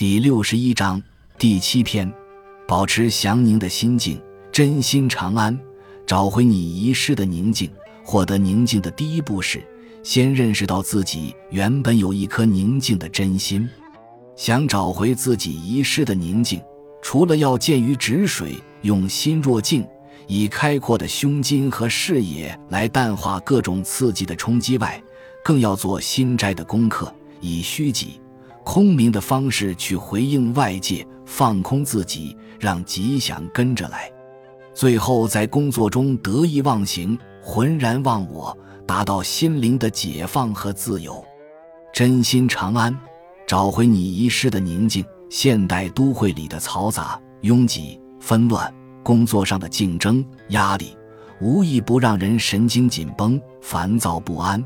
第六十一章第七篇：保持祥宁的心境，真心长安，找回你遗失的宁静。获得宁静的第一步是，先认识到自己原本有一颗宁静的真心。想找回自己遗失的宁静，除了要见于止水，用心若镜，以开阔的胸襟和视野来淡化各种刺激的冲击外，更要做心斋的功课，以虚己。空明的方式去回应外界，放空自己，让吉祥跟着来。最后，在工作中得意忘形，浑然忘我，达到心灵的解放和自由。真心长安，找回你遗失的宁静。现代都会里的嘈杂、拥挤、纷乱，工作上的竞争、压力，无一不让人神经紧绷、烦躁不安。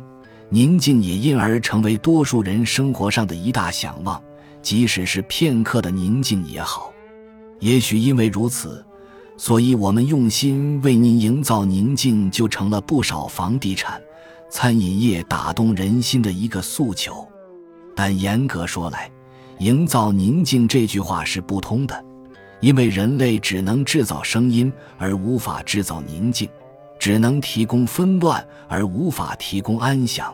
宁静也因而成为多数人生活上的一大向往，即使是片刻的宁静也好。也许因为如此，所以我们用心为您营造宁静，就成了不少房地产、餐饮业打动人心的一个诉求。但严格说来，“营造宁静”这句话是不通的，因为人类只能制造声音，而无法制造宁静；只能提供纷乱，而无法提供安详。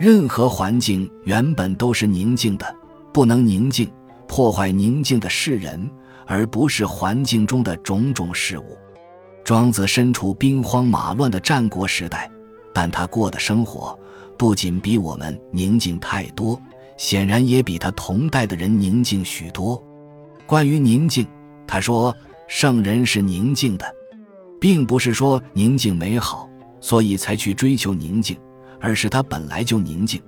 任何环境原本都是宁静的，不能宁静，破坏宁静的是人，而不是环境中的种种事物。庄子身处兵荒马乱的战国时代，但他过的生活不仅比我们宁静太多，显然也比他同代的人宁静许多。关于宁静，他说：“圣人是宁静的，并不是说宁静美好，所以才去追求宁静。”而是他本来就宁静，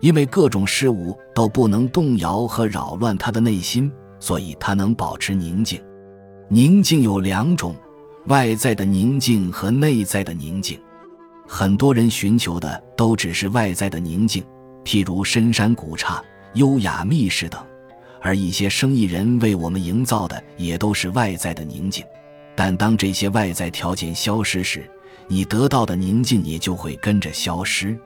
因为各种事物都不能动摇和扰乱他的内心，所以他能保持宁静。宁静有两种：外在的宁静和内在的宁静。很多人寻求的都只是外在的宁静，譬如深山古刹、优雅密室等；而一些生意人为我们营造的也都是外在的宁静。但当这些外在条件消失时，你得到的宁静也就会跟着消失。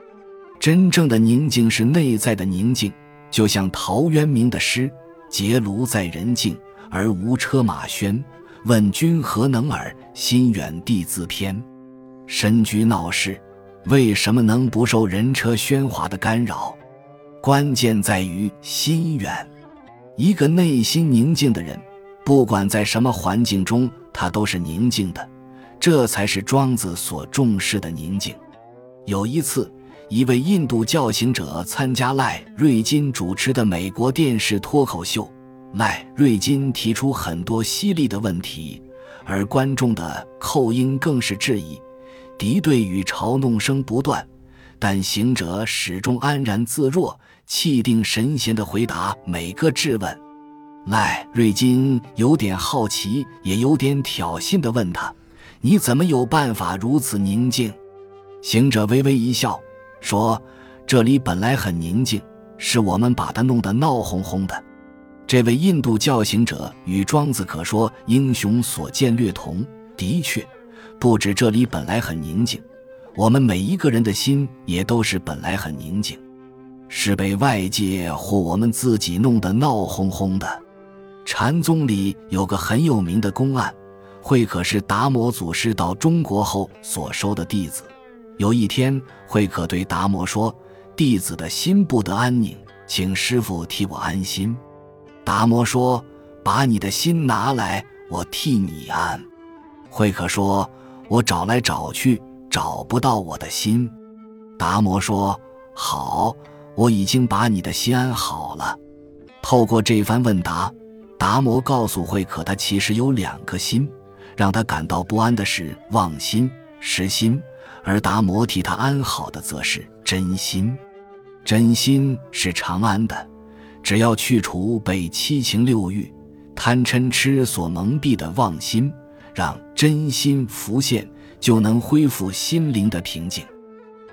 真正的宁静是内在的宁静，就像陶渊明的诗：“结庐在人境，而无车马喧。问君何能尔？心远地自偏。”身居闹市，为什么能不受人车喧哗的干扰？关键在于心远。一个内心宁静的人，不管在什么环境中，他都是宁静的。这才是庄子所重视的宁静。有一次，一位印度教行者参加赖瑞金主持的美国电视脱口秀，赖瑞金提出很多犀利的问题，而观众的扣音更是质疑、敌对与嘲弄声不断。但行者始终安然自若、气定神闲地回答每个质问。赖瑞金有点好奇，也有点挑衅地问他。你怎么有办法如此宁静？行者微微一笑，说：“这里本来很宁静，是我们把它弄得闹哄哄的。”这位印度教行者与庄子可说英雄所见略同。的确，不止这里本来很宁静，我们每一个人的心也都是本来很宁静，是被外界或我们自己弄得闹哄哄的。禅宗里有个很有名的公案。慧可是达摩祖师到中国后所收的弟子。有一天，慧可对达摩说：“弟子的心不得安宁，请师傅替我安心。”达摩说：“把你的心拿来，我替你安。”慧可说：“我找来找去，找不到我的心。”达摩说：“好，我已经把你的心安好了。”透过这番问答，达摩告诉慧可，他其实有两颗心。让他感到不安的是妄心、实心，而达摩替他安好的则是真心。真心是长安的，只要去除被七情六欲、贪嗔痴所蒙蔽的妄心，让真心浮现，就能恢复心灵的平静。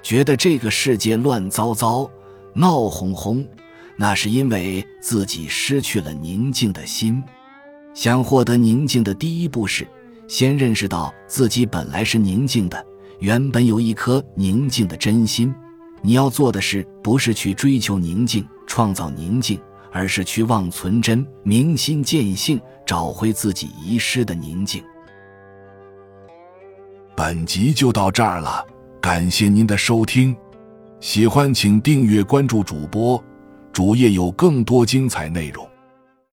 觉得这个世界乱糟糟、闹哄哄，那是因为自己失去了宁静的心。想获得宁静的第一步是。先认识到自己本来是宁静的，原本有一颗宁静的真心。你要做的事，不是去追求宁静、创造宁静，而是去望存真，明心见性，找回自己遗失的宁静。本集就到这儿了，感谢您的收听，喜欢请订阅关注主播，主页有更多精彩内容。